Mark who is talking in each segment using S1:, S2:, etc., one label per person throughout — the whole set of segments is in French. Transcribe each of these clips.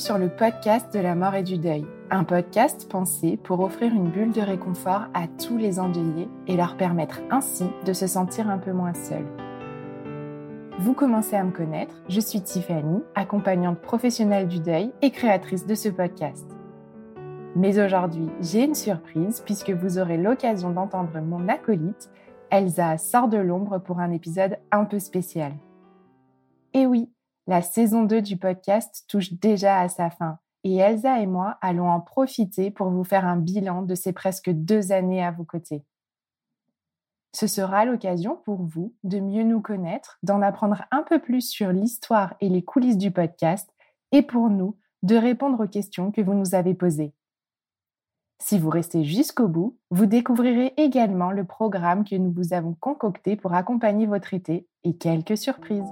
S1: Sur le podcast de la mort et du deuil, un podcast pensé pour offrir une bulle de réconfort à tous les endeuillés et leur permettre ainsi de se sentir un peu moins seuls. Vous commencez à me connaître, je suis Tiffany, accompagnante professionnelle du deuil et créatrice de ce podcast. Mais aujourd'hui, j'ai une surprise puisque vous aurez l'occasion d'entendre mon acolyte, Elsa sort de l'ombre pour un épisode un peu spécial. Et oui, la saison 2 du podcast touche déjà à sa fin et Elsa et moi allons en profiter pour vous faire un bilan de ces presque deux années à vos côtés. Ce sera l'occasion pour vous de mieux nous connaître, d'en apprendre un peu plus sur l'histoire et les coulisses du podcast et pour nous de répondre aux questions que vous nous avez posées. Si vous restez jusqu'au bout, vous découvrirez également le programme que nous vous avons concocté pour accompagner votre été et quelques surprises.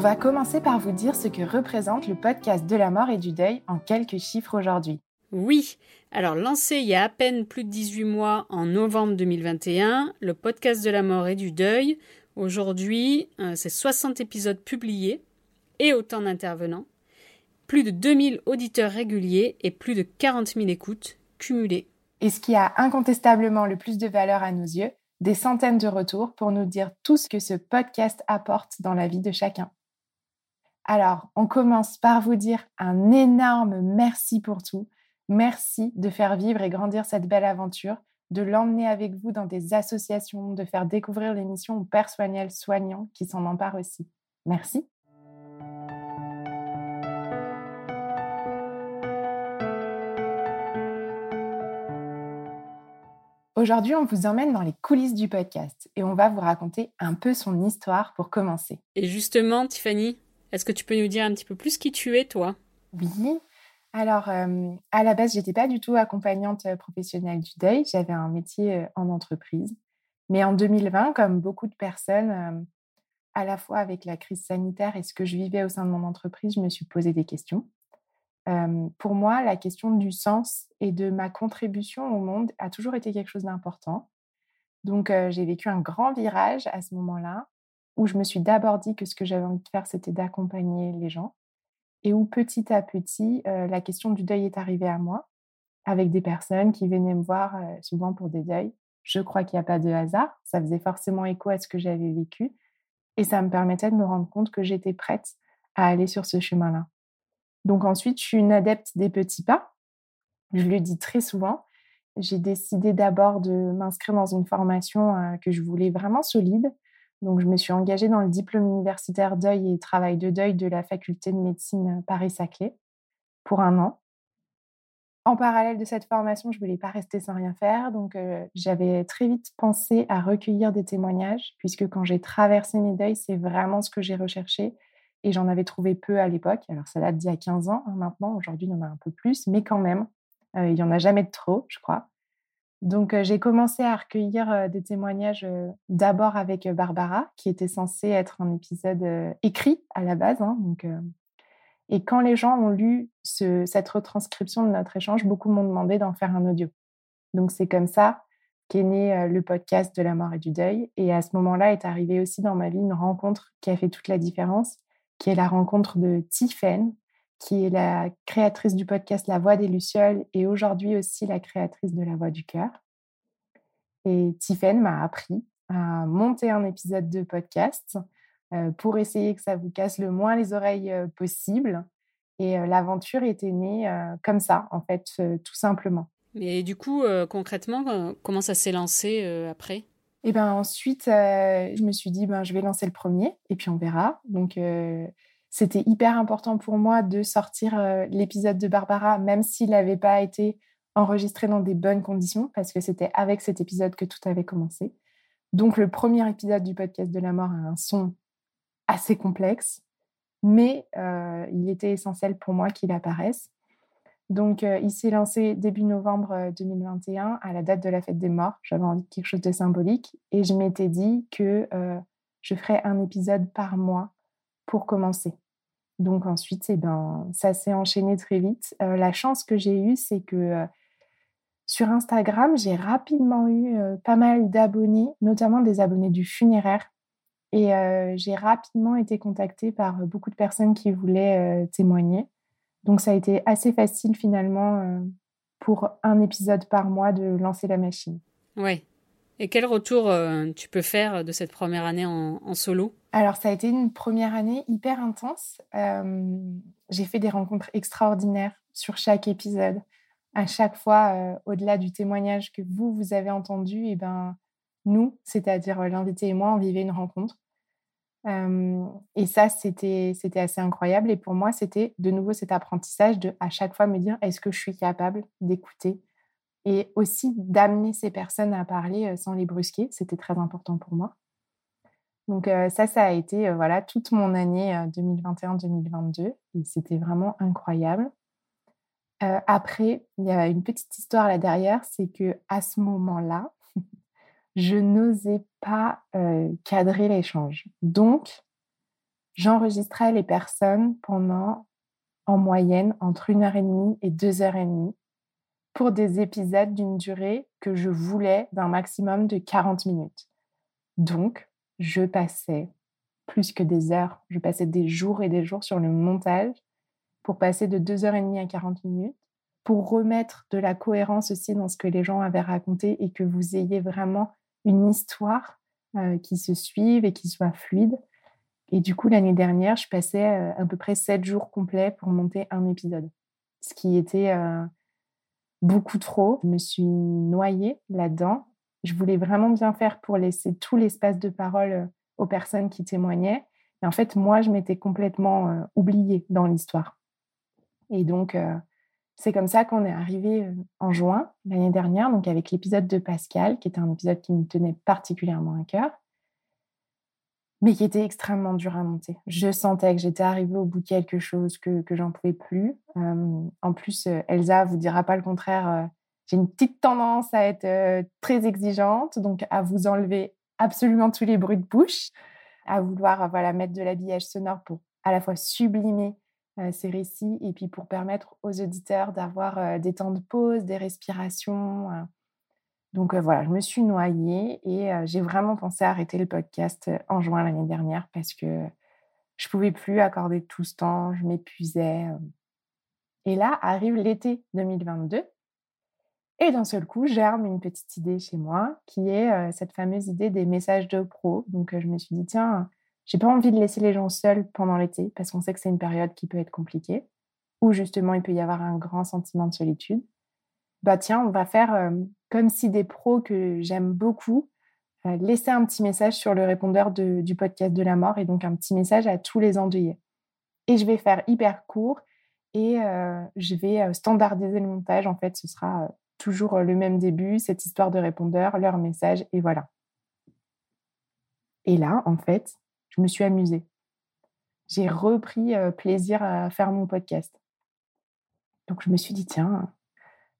S1: Va commencer par vous dire ce que représente le podcast de la mort et du deuil en quelques chiffres aujourd'hui.
S2: Oui, alors lancé il y a à peine plus de 18 mois en novembre 2021, le podcast de la mort et du deuil, aujourd'hui, euh, c'est 60 épisodes publiés et autant d'intervenants, plus de 2000 auditeurs réguliers et plus de 40 000 écoutes cumulées.
S1: Et ce qui a incontestablement le plus de valeur à nos yeux, des centaines de retours pour nous dire tout ce que ce podcast apporte dans la vie de chacun. Alors, on commence par vous dire un énorme merci pour tout. Merci de faire vivre et grandir cette belle aventure, de l'emmener avec vous dans des associations, de faire découvrir l'émission aux pères soignants qui s'en emparent aussi. Merci. Aujourd'hui, on vous emmène dans les coulisses du podcast et on va vous raconter un peu son histoire pour commencer.
S2: Et justement, Tiffany, est-ce que tu peux nous dire un petit peu plus qui tu es, toi?
S1: Oui. Alors, euh, à la base, j'étais pas du tout accompagnante euh, professionnelle du deuil. J'avais un métier euh, en entreprise. Mais en 2020, comme beaucoup de personnes, à la fois avec la crise sanitaire et ce que je vivais au sein de mon entreprise, je me suis posé des questions. pour moi, la question du sens et de ma contribution au monde a toujours été quelque chose d'important. Donc, j'ai vécu un grand virage à ce moment-là où je me suis d'abord dit que ce que j'avais envie de faire, c'était d'accompagner les gens, et où petit à petit, euh, la question du deuil est arrivée à moi, avec des personnes qui venaient me voir euh, souvent pour des deuils. Je crois qu'il n'y a pas de hasard, ça faisait forcément écho à ce que j'avais vécu, et ça me permettait de me rendre compte que j'étais prête à aller sur ce chemin-là. Donc ensuite, je suis une adepte des petits pas. Je le dis très souvent. J'ai décidé d'abord de m'inscrire dans une formation euh, que je voulais vraiment solide, donc, je me suis engagée dans le diplôme universitaire deuil et travail de deuil de la faculté de médecine Paris-Saclay pour un an. En parallèle de cette formation, je ne voulais pas rester sans rien faire, donc euh, j'avais très vite pensé à recueillir des témoignages, puisque quand j'ai traversé mes deuils, c'est vraiment ce que j'ai recherché, et j'en avais trouvé peu à l'époque. Alors ça date d'il y a 15 ans hein, maintenant, aujourd'hui il y en a un peu plus, mais quand même, euh, il n'y en a jamais de trop, je crois. Donc, j'ai commencé à recueillir des témoignages d'abord avec Barbara, qui était censée être un épisode écrit à la base. Hein, et quand les gens ont lu cette retranscription de notre échange, beaucoup m'ont demandé d'en faire un audio. Donc, c'est comme ça qu'est né le podcast de la mort et du deuil. Et à ce moment-là est arrivée aussi dans ma vie une rencontre qui a fait toute la différence, qui est la rencontre de Tiffen, qui est la créatrice du podcast La Voix des Lucioles et aujourd'hui aussi la créatrice de La Voix du Cœur. Et Tiffen m'a appris à monter un épisode de podcast euh, pour essayer que ça vous casse le moins les oreilles euh, possible. Et euh, l'aventure était née comme ça, en fait, tout simplement.
S2: Mais du coup, concrètement, comment ça s'est lancé après? Et
S1: eh ben ensuite, je me suis dit, ben, je vais lancer le premier et puis on verra. Donc, c'était hyper important pour moi de sortir l'épisode de Barbara, même s'il n'avait pas été enregistré dans des bonnes conditions, parce que c'était avec cet épisode que tout avait commencé. Donc, le premier épisode du podcast de la mort a un son assez complexe, mais euh, il était essentiel pour moi qu'il apparaisse. Donc, euh, il s'est lancé début novembre 2021 euh, à la date de la fête des morts. J'avais envie de quelque chose de symbolique et je m'étais dit que je ferais un épisode par mois pour commencer. Donc ensuite, eh ben, ça s'est enchaîné très vite. la chance que j'ai eue, c'est que sur Instagram, j'ai rapidement eu pas mal d'abonnés, notamment des abonnés du funéraire, et j'ai rapidement été contactée par beaucoup de personnes qui voulaient témoigner. Donc ça a été assez facile finalement pour un épisode par mois de lancer la machine.
S2: Ouais. Et quel retour tu peux faire de cette première année en, solo?
S1: Alors ça a été une première année hyper intense. j'ai fait des rencontres extraordinaires sur chaque épisode. À chaque fois, au-delà du témoignage que vous, vous avez entendu, et eh ben, nous, c'est-à-dire l'invité et moi, on vivait une rencontre. et ça, c'était assez incroyable. Et pour moi, c'était de nouveau cet apprentissage de à chaque fois me dire est-ce que je suis capable d'écouter et aussi d'amener ces personnes à parler sans les brusquer. C'était très important pour moi. Donc ça, ça a été voilà toute mon année 2021-2022 et c'était vraiment incroyable. après, il y a une petite histoire là derrière, c'est que à ce moment-là, je n'osais pas cadrer l'échange. Donc, j'enregistrais les personnes pendant, en moyenne, entre une heure et demie et deux heures et demie pour des épisodes d'une durée que je voulais d'un maximum de 40 minutes. Donc, je passais plus que des heures, je passais des jours et des jours sur le montage pour passer de deux heures et demie à 40 minutes, pour remettre de la cohérence aussi dans ce que les gens avaient raconté et que vous ayez vraiment une histoire euh, qui se suive et qui soit fluide. Et du coup, l'année dernière, je passais euh, à peu près sept jours complets pour monter un épisode, ce qui était euh, beaucoup trop. Je me suis noyée là-dedans. Je voulais vraiment bien faire pour laisser tout l'espace de parole aux personnes qui témoignaient. Et en fait, moi, je m'étais complètement oubliée dans l'histoire. Et donc, c'est comme ça qu'on est arrivé en juin l'année dernière, donc avec l'épisode de Pascal, qui était un épisode qui me tenait particulièrement à cœur, mais qui était extrêmement dur à monter. Je sentais que j'étais arrivée au bout de quelque chose, que, que j'en pouvais plus. en plus, Elsa vous dira pas le contraire. j'ai une petite tendance à être très exigeante, donc à vous enlever absolument tous les bruits de bouche, à vouloir voilà, mettre de l'habillage sonore pour à la fois sublimer euh, ces récits et puis pour permettre aux auditeurs d'avoir euh, des temps de pause, des respirations. Euh. Donc voilà, je me suis noyée et j'ai vraiment pensé arrêter le podcast en juin l'année dernière parce que je pouvais plus accorder tout ce temps, je m'épuisais. Et là arrive l'été 2022 et d'un seul coup germe une petite idée chez moi qui est cette fameuse idée des messages de pro. Donc je me suis dit tiens, j'ai pas envie de laisser les gens seuls pendant l'été parce qu'on sait que c'est une période qui peut être compliquée, où justement il peut y avoir un grand sentiment de solitude. Bah tiens, on va faire euh, comme si des pros que j'aime beaucoup euh, laissaient un petit message sur le répondeur du podcast de la mort et donc un petit message à tous les endeuillés. Et je vais faire hyper court et euh, je vais standardiser le montage. En fait, ce sera toujours le même début, cette histoire de répondeur, leur message et voilà. Et là, en fait, je me suis amusée. J'ai repris plaisir à faire mon podcast. Donc je me suis dit, tiens,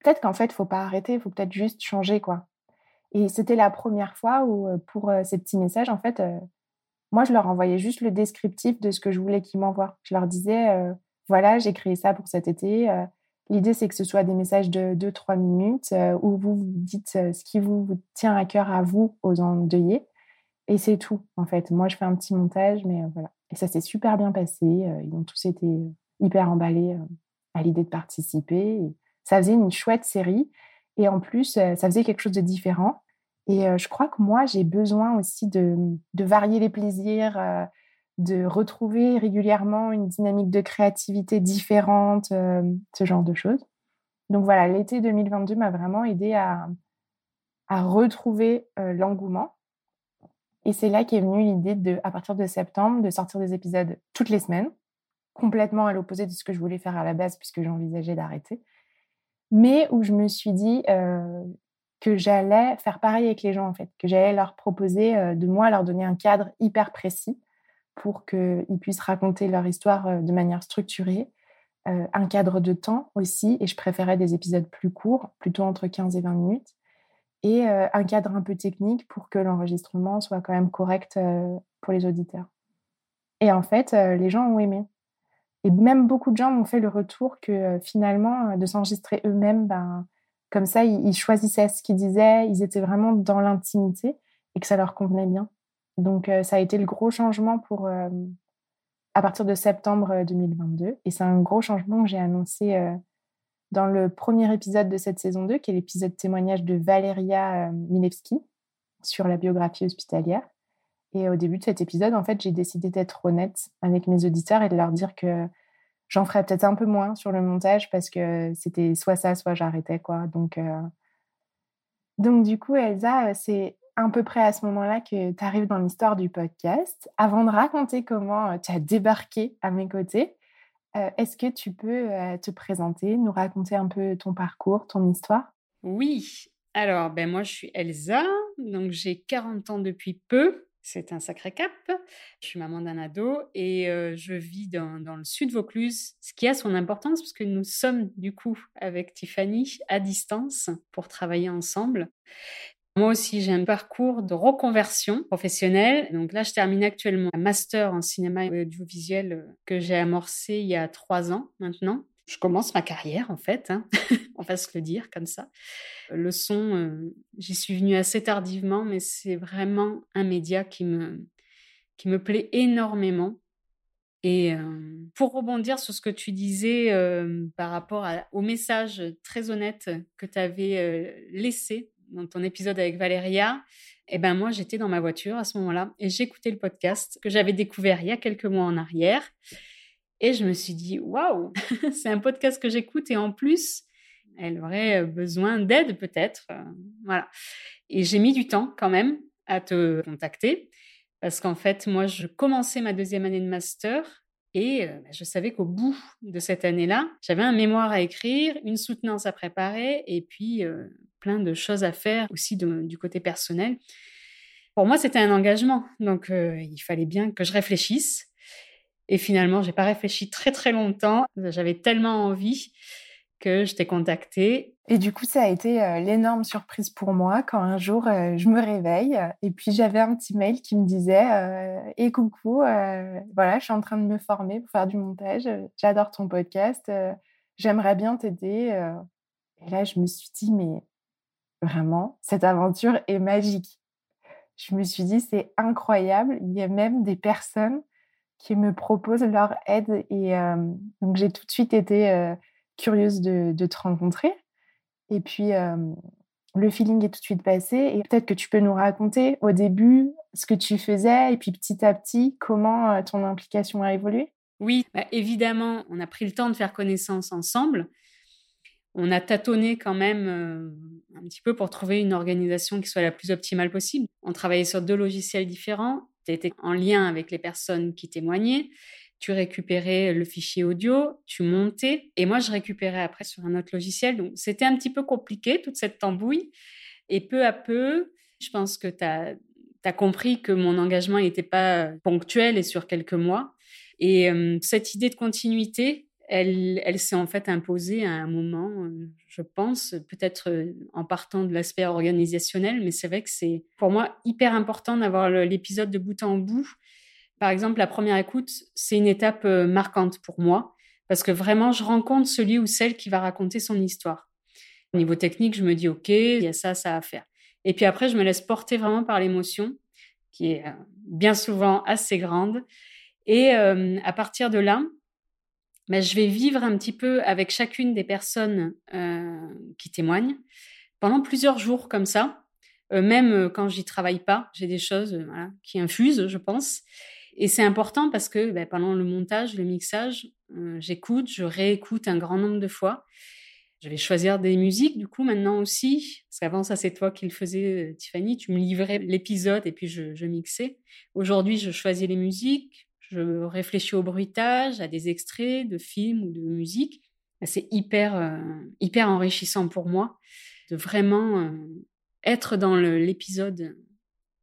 S1: peut-être qu'en fait, il faut pas arrêter, il faut peut-être juste changer, quoi. Et c'était la première fois où, pour ces petits messages, en fait, moi, je leur envoyais juste le descriptif de ce que je voulais qu'ils m'envoient. Je leur disais, voilà, j'ai créé ça pour cet été. L'idée, c'est que ce soit des messages de 2-3 minutes où vous vous dites ce qui vous, tient à cœur à vous, aux endeuillés. Et c'est tout, en fait. Moi, je fais un petit montage, mais euh, voilà. Et ça s'est super bien passé. Ils ont tous été hyper emballés à l'idée de participer. Ça faisait une chouette série. Et en plus, ça faisait quelque chose de différent. Et je crois que moi, j'ai besoin aussi de, varier les plaisirs, de retrouver régulièrement une dynamique de créativité différente, ce genre de choses. Donc voilà, l'été 2022 m'a vraiment aidé à, à retrouver l'engouement. Et c'est là qu'est venue l'idée de, à partir de septembre, de sortir des épisodes toutes les semaines, complètement à l'opposé de ce que je voulais faire à la base puisque j'envisageais d'arrêter. Mais où je me suis dit que j'allais faire pareil avec les gens en fait, que j'allais leur proposer de moi leur donner un cadre hyper précis pour qu'ils puissent raconter leur histoire de manière structurée, un cadre de temps aussi, et je préférais des épisodes plus courts, plutôt entre 15 et 20 minutes, et un cadre un peu technique pour que l'enregistrement soit quand même correct pour les auditeurs. Et en fait, les gens ont aimé. Et même beaucoup de gens m'ont fait le retour que finalement, de s'enregistrer eux-mêmes, ben, comme ça, ils, choisissaient ce qu'ils disaient, ils étaient vraiment dans l'intimité et que ça leur convenait bien. Donc, ça a été le gros changement pour à partir de septembre 2022. Et c'est un gros changement que j'ai annoncé dans le premier épisode de cette saison 2, qui est l'épisode témoignage de Valeria Milewski sur la biographie hospitalière. Et au début de cet épisode, en fait, j'ai décidé d'être honnête avec mes auditeurs et de leur dire que j'en ferais peut-être un peu moins sur le montage parce que c'était soit ça, soit j'arrêtais, quoi. Donc, donc, du coup, Elsa, c'est à peu près à ce moment-là que tu arrives dans l'histoire du podcast. Avant de raconter comment tu as débarqué à mes côtés, est-ce que tu peux te présenter, nous raconter un peu ton parcours, ton histoire?
S2: Oui. Alors, ben moi, je suis Elsa, donc j'ai 40 ans depuis peu. C'est un sacré cap. Je suis maman d'un ado et je vis dans, dans, le sud Vaucluse, ce qui a son importance parce que nous sommes du coup avec Tiffany à distance pour travailler ensemble. Moi aussi, j'ai un parcours de reconversion professionnelle. Donc là, je termine actuellement un master en cinéma et audiovisuel que j'ai amorcé il y a trois ans maintenant. Je commence ma carrière, en fait, hein. on va se le dire comme ça. Le son, euh, j'y suis venue assez tardivement, mais c'est vraiment un média qui me, qui me plaît énormément. Et euh, pour rebondir sur ce que tu disais euh, par rapport au message très honnête que tu avais laissé dans ton épisode avec Valéria, eh ben moi j'étais dans ma voiture à ce moment-là et j'écoutais le podcast que j'avais découvert il y a quelques mois en arrière et je me suis dit waouh, c'est un podcast que j'écoute et en plus elle aurait besoin d'aide peut-être, euh, voilà. Et j'ai mis du temps quand même à te contacter parce qu'en fait moi je commençais ma deuxième année de master et bah, je savais qu'au bout de cette année-là, j'avais un mémoire à écrire, une soutenance à préparer et puis plein de choses à faire aussi du côté personnel. Pour moi, c'était un engagement, donc il fallait bien que je réfléchisse. Et finalement, j'ai pas réfléchi très très longtemps. J'avais tellement envie que je t'ai contacté.
S1: Et du coup, ça a été l'énorme surprise pour moi quand un jour je me réveille et puis j'avais un petit mail qui me disait "Et «Eh, coucou, voilà, je suis en train de me former pour faire du montage. J'adore ton podcast. J'aimerais bien t'aider." Et là, je me suis dit "Mais vraiment, cette aventure est magique." Je me suis dit "C'est incroyable. Il y a même des personnes qui me proposent leur aide." Et donc j'ai tout de suite été curieuse de, te rencontrer. Et puis, le feeling est tout de suite passé. Et peut-être que tu peux nous raconter au début ce que tu faisais et puis petit à petit, comment ton implication a évolué?
S2: Oui, bah, évidemment, on a pris le temps de faire connaissance ensemble. On a tâtonné quand même un petit peu pour trouver une organisation qui soit la plus optimale possible. On travaillait sur deux logiciels différents. Tu étais en lien avec les personnes qui témoignaient tu récupérais le fichier audio, tu montais, et moi je récupérais après sur un autre logiciel. Donc c'était un petit peu compliqué, toute cette tambouille. Et peu à peu, je pense que tu as, compris que mon engagement n'était pas ponctuel et sur quelques mois. Et euh, cette idée de continuité, elle, s'est en fait imposée à un moment, euh, je pense, peut-être euh, en partant de l'aspect organisationnel, mais c'est vrai que c'est pour moi hyper important d'avoir l'épisode de bout en bout par exemple, la première écoute, c'est une étape euh, marquante pour moi parce que vraiment, je rencontre celui ou celle qui va raconter son histoire. Au niveau technique, je me dis, OK, il y a ça, ça à faire. Et puis après, je me laisse porter vraiment par l'émotion qui est bien souvent assez grande. Et à partir de là, je vais vivre un petit peu avec chacune des personnes euh, qui témoignent pendant plusieurs jours comme ça. Euh, même quand j'y travaille pas, j'ai des choses qui infusent, je pense. Et c'est important parce que ben, pendant le montage, le mixage, j'écoute, je réécoute un grand nombre de fois. Je vais choisir des musiques, du coup, maintenant aussi. Parce qu'avant, ça, c'est toi qui le faisais, Tiffany. Tu me livrais l'épisode et puis je, je mixais. Aujourd'hui, je choisis les musiques. Je réfléchis au bruitage, à des extraits de films ou de musique. C'est hyper, euh, hyper enrichissant pour moi de vraiment euh, être dans l'épisode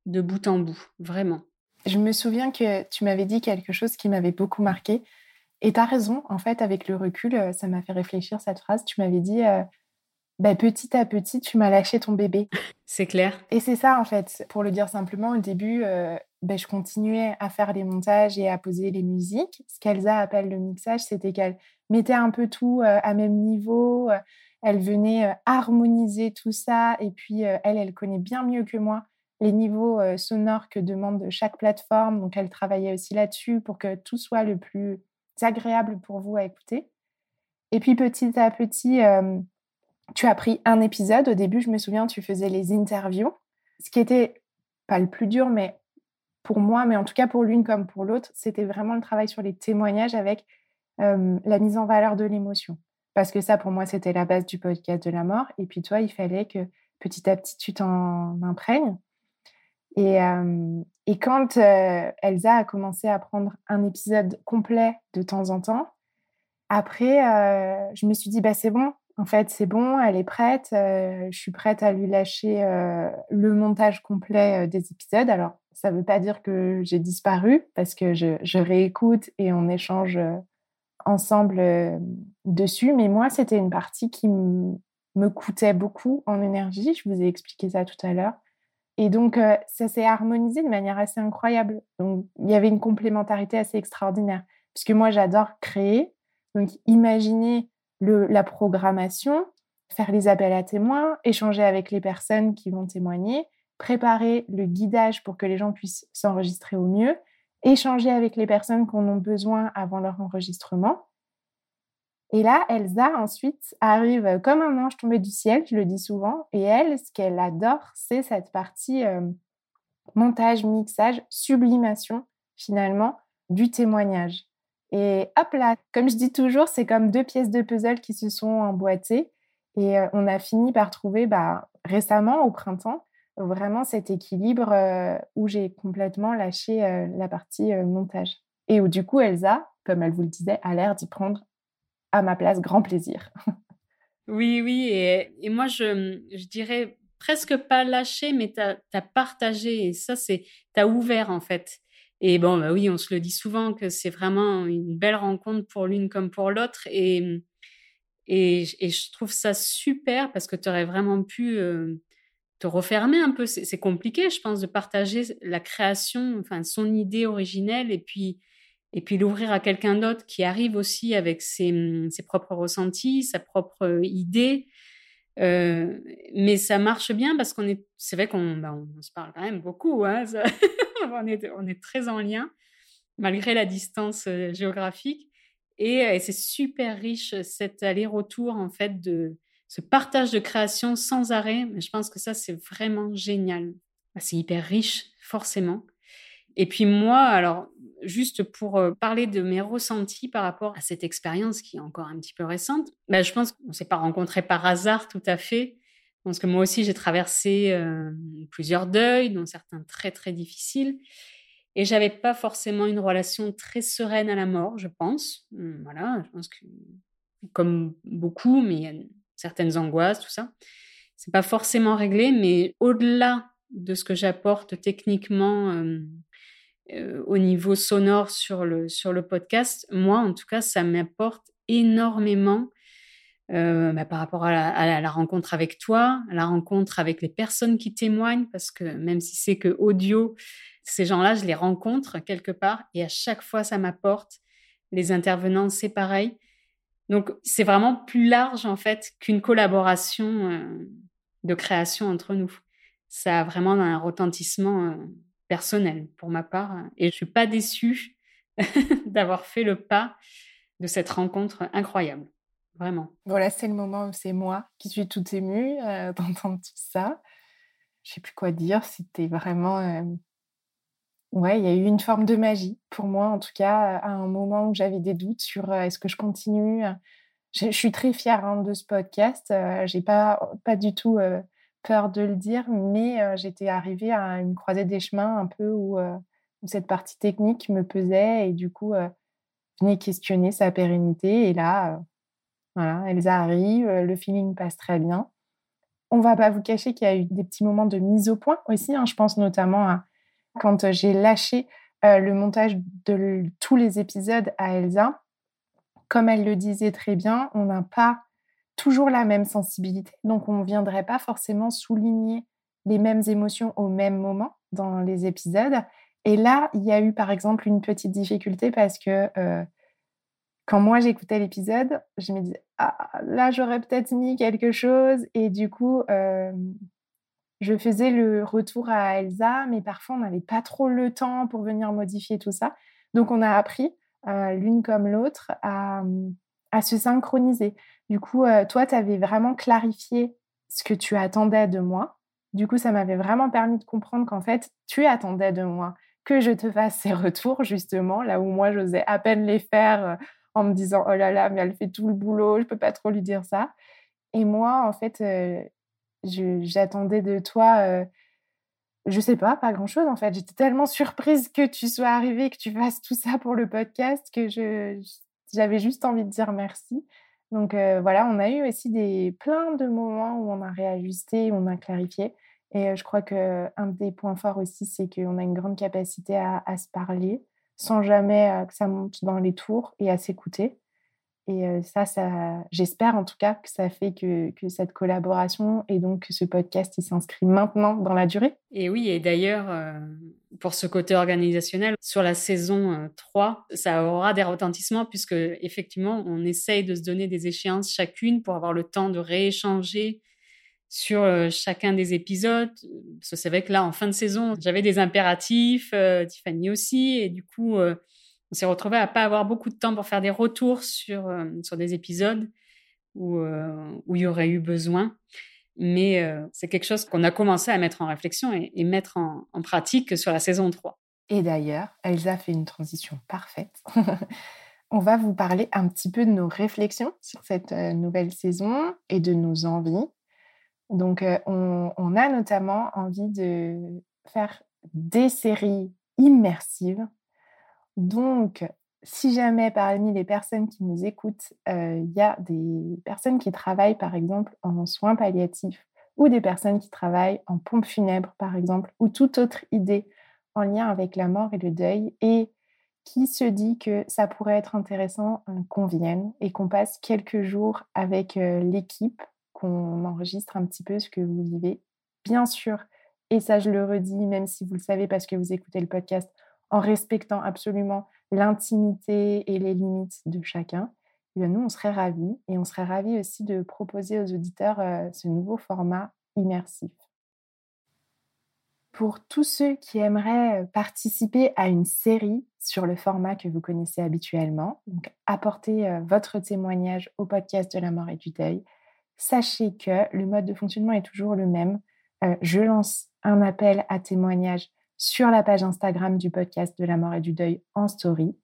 S2: de bout en bout, vraiment.
S1: Je me souviens que tu m'avais dit quelque chose qui m'avait beaucoup marqué. Et tu as raison, en fait, avec le recul, euh, ça m'a fait réfléchir cette phrase. Tu m'avais dit, bah, petit à petit, tu m'as lâché ton bébé.
S2: C'est clair.
S1: Et c'est ça, en fait. Pour le dire simplement, au début, ben, je continuais à faire les montages et à poser les musiques. Ce qu'Elsa appelle le mixage, c'était qu'elle mettait un peu tout euh, à même niveau. Euh, elle venait euh, harmoniser tout ça. Et puis, elle, elle connaît bien mieux que moi les niveaux sonores que demande chaque plateforme. Donc, elle travaillait aussi là-dessus pour que tout soit le plus agréable pour vous à écouter. Et puis, petit à petit, tu as pris un épisode. Au début, je me souviens, tu faisais les interviews. Ce qui était pas le plus dur, mais pour moi, mais en tout cas pour l'une comme pour l'autre, c'était vraiment le travail sur les témoignages avec la mise en valeur de l'émotion. Parce que ça, pour moi, c'était la base du podcast de la mort. Et puis toi, il fallait que petit à petit, tu t'en imprègnes. Et, et quand Elsa a commencé à prendre un épisode complet de temps en temps, après, je me suis dit, bah, c'est bon, en fait, c'est bon, elle est prête. je suis prête à lui lâcher le montage complet des épisodes. Alors, ça ne veut pas dire que j'ai disparu parce que je, réécoute et on échange euh, ensemble euh, dessus. Mais moi, c'était une partie qui me coûtait beaucoup en énergie. Je vous ai expliqué ça tout à l'heure. Et donc, euh, ça s'est harmonisé de manière assez incroyable. Donc, il y avait une complémentarité assez extraordinaire. Puisque moi, j'adore créer. Donc, imaginer la programmation, faire les appels à témoins, échanger avec les personnes qui vont témoigner, préparer le guidage pour que les gens puissent s'enregistrer au mieux, échanger avec les personnes qu'on ont besoin avant leur enregistrement. Et là, Elsa, ensuite, arrive comme un ange tombé du ciel, je le dis souvent, et elle, ce qu'elle adore, c'est cette partie euh, montage, mixage, sublimation, finalement, du témoignage. Et hop là, comme je dis toujours, c'est comme deux pièces de puzzle qui se sont emboîtées, et euh, on a fini par trouver bah, récemment, au printemps, vraiment cet équilibre euh, où j'ai complètement lâché euh, la partie euh, montage. Et où du coup, Elsa, comme elle vous le disait, a l'air d'y prendre à ma place grand plaisir.
S2: oui, oui. Et, moi, je, je, dirais presque pas lâché, mais tu as, partagé. Et ça, c'est tu as ouvert en fait. Et bon, bah oui, on se le dit souvent que c'est vraiment une belle rencontre pour l'une comme pour l'autre. Et, et, et, je trouve ça super parce que tu aurais vraiment pu te refermer un peu. C'est compliqué, je pense, de partager la création, enfin son idée originelle, et puis et puis l'ouvrir à quelqu'un d'autre qui arrive aussi avec ses, ses, propres ressentis, sa propre idée. Euh, mais ça marche bien parce qu'on est, c'est vrai qu'on bah, on, se parle quand même beaucoup. Hein, on, est, on est très en lien malgré la distance euh, géographique. Et, et c'est super riche cet aller-retour en fait de ce partage de création sans arrêt. Mais je pense que ça, c'est vraiment génial. Bah, c'est hyper riche, forcément. Et puis moi, alors, juste pour euh, parler de mes ressentis par rapport à cette expérience qui est encore un petit peu récente, bah, je pense qu'on ne s'est pas rencontrés par hasard tout à fait. Parce que moi aussi, j'ai traversé euh, plusieurs deuils, dont certains très, très difficiles. Et j'avais pas forcément une relation très sereine à la mort, je pense. Hum, voilà, je pense que comme beaucoup, mais il y a certaines angoisses, tout ça. C'est pas forcément réglé, mais au-delà de ce que j'apporte techniquement euh, euh, au niveau sonore sur le, sur le podcast, moi, en tout cas, ça m'apporte énormément euh, bah, par rapport à la, à la, rencontre avec toi, à la rencontre avec les personnes qui témoignent, parce que même si c'est que audio, ces gens-là, je les rencontre quelque part et à chaque fois, ça m'apporte. Les intervenants, c'est pareil. Donc, c'est vraiment plus large, en fait, qu'une collaboration euh, de création entre nous. Ça a vraiment un retentissement euh, personnel, pour ma part. Et je suis pas déçue d'avoir fait le pas de cette rencontre incroyable. Vraiment.
S1: Voilà, c'est le moment où c'est moi qui suis toute émue euh, d'entendre tout ça. Je sais plus quoi dire. C'était vraiment. Euh, ouais, il y a eu une forme de magie pour moi, en tout cas, à un moment où j'avais des doutes sur euh, est-ce que je continue? Je, suis très fière hein, de ce podcast. J'ai pas, pas du tout peur de le dire, mais j'étais arrivée à une croisée des chemins un peu où, cette partie technique me pesait et du coup, venait questionner sa pérennité. Et là, voilà, Elsa arrive, le feeling passe très bien. On va pas vous cacher qu'il y a eu des petits moments de mise au point aussi. Hein. Je pense notamment à quand j'ai lâché le montage de tous les épisodes à Elsa. Comme elle le disait très bien, on n'a pas toujours la même sensibilité. Donc, on ne viendrait pas forcément souligner les mêmes émotions au même moment dans les épisodes. Et là, il y a eu par exemple une petite difficulté parce que quand moi j'écoutais l'épisode, je me disais, ah, là j'aurais peut-être mis quelque chose. Et du coup, je faisais le retour à Elsa, mais parfois on n'avait pas trop le temps pour venir modifier tout ça. Donc on a appris, l'une comme l'autre, à, à, se synchroniser. Du coup, toi, tu avais vraiment clarifié ce que tu attendais de moi. Du coup, ça m'avait vraiment permis de comprendre qu'en fait, tu attendais de moi que je te fasse ces retours, justement, là où moi, j'osais à peine les faire en me disant oh là là, mais elle fait tout le boulot, je peux pas trop lui dire ça. Et moi, en fait, j'attendais de toi, je sais pas, pas grand chose en fait. J'étais tellement surprise que tu sois arrivée, que tu fasses tout ça pour le podcast que j'avais juste envie de dire merci. Donc voilà, on a eu aussi des plein de moments où on a réajusté, où on a clarifié. Et je crois qu'un des points forts aussi, c'est qu'on a une grande capacité à, à se parler sans jamais que ça monte dans les tours et à s'écouter. Et ça, ça j'espère en tout cas que ça fait que, cette collaboration et donc ce podcast, il s'inscrit maintenant dans la durée.
S2: Et oui, et d'ailleurs, pour ce côté organisationnel, sur la saison 3, ça aura des retentissements puisque effectivement, on essaye de se donner des échéances chacune pour avoir le temps de rééchanger sur chacun des épisodes. Parce que c'est vrai que là, en fin de saison, j'avais des impératifs, Tiffany aussi, et du coup, on s'est retrouvé à pas avoir beaucoup de temps pour faire des retours sur, sur des épisodes où, où il y aurait eu besoin. Mais c'est quelque chose qu'on a commencé à mettre en réflexion et, mettre en, pratique sur la saison 3.
S1: Et d'ailleurs, Elsa fait une transition parfaite. On va vous parler un petit peu de nos réflexions sur cette nouvelle saison et de nos envies. Donc, on, a notamment envie de faire des séries immersives. Donc, si jamais parmi les personnes qui nous écoutent, il y a des personnes qui travaillent, par exemple, en soins palliatifs ou des personnes qui travaillent en pompe funèbre, par exemple, ou toute autre idée en lien avec la mort et le deuil, et qui se dit que ça pourrait être intéressant qu'on vienne et qu'on passe quelques jours avec l'équipe qu'on enregistre un petit peu ce que vous vivez. Bien sûr, et ça je le redis, même si vous le savez parce que vous écoutez le podcast, en respectant absolument l'intimité et les limites de chacun, eh nous, on serait ravis. Et on serait ravis aussi de proposer aux auditeurs euh, ce nouveau format immersif. Pour tous ceux qui aimeraient euh, participer à une série sur le format que vous connaissez habituellement, donc apporter euh, votre témoignage au podcast de la mort et du deuil, sachez que le mode de fonctionnement est toujours le même. Je lance un appel à témoignage sur la page Instagram du podcast de la mort et du deuil en story.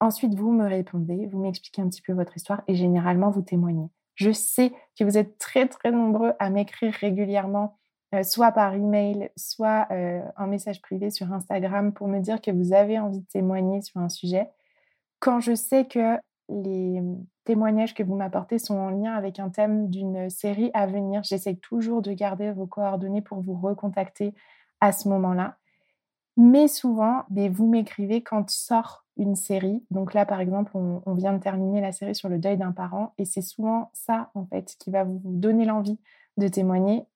S1: Ensuite, vous me répondez, vous m'expliquez un petit peu votre histoire et généralement, vous témoignez. Je sais que vous êtes très, très nombreux à m'écrire régulièrement, euh, soit par email, soit euh, en message privé sur Instagram pour me dire que vous avez envie de témoigner sur un sujet. Quand je sais que les témoignages que vous m'apportez sont en lien avec un thème d'une série à venir. J'essaie toujours de garder vos coordonnées pour vous recontacter à ce moment-là. Mais souvent, ben, vous m'écrivez quand sort une série. Donc là, par exemple, on, vient de terminer la série sur le deuil d'un parent et c'est souvent ça, en fait, qui va vous donner l'envie de témoigner.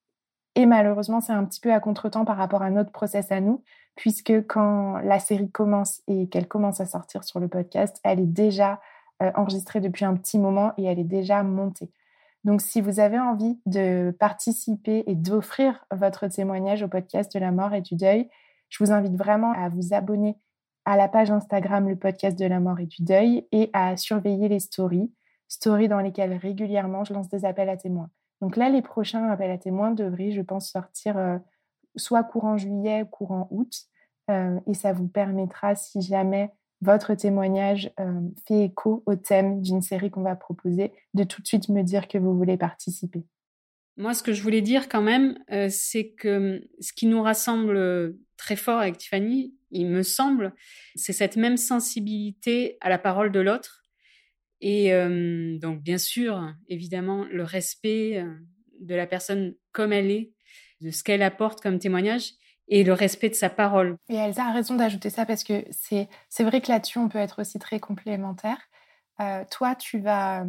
S1: Et malheureusement, c'est un petit peu à contretemps par rapport à notre process à nous, puisque quand la série commence et qu'elle commence à sortir sur le podcast, elle est déjà euh, enregistrée depuis un petit moment et elle est déjà montée. Donc, si vous avez envie de participer et d'offrir votre témoignage au podcast de la mort et du deuil, je vous invite vraiment à vous abonner à la page Instagram le podcast de la mort et du deuil et à surveiller les stories, stories dans lesquelles régulièrement je lance des appels à témoins. Donc là, les prochains appels à témoins devraient, je pense, sortir euh, soit courant juillet, courant août, euh, et ça vous permettra, si jamais votre témoignage euh, fait écho au thème d'une série qu'on va proposer, de tout de suite me dire que vous voulez participer.
S2: Moi, ce que je voulais dire quand même, c'est que ce qui nous rassemble très fort avec Tiffany, il me semble, c'est cette même sensibilité à la parole de l'autre. Et donc, bien sûr, évidemment, le respect de la personne comme elle est, de ce qu'elle apporte comme témoignage et le respect de sa parole.
S1: Et Elsa a raison d'ajouter ça parce que c'est, c'est vrai que là-dessus, on peut être aussi très complémentaire. toi, tu vas,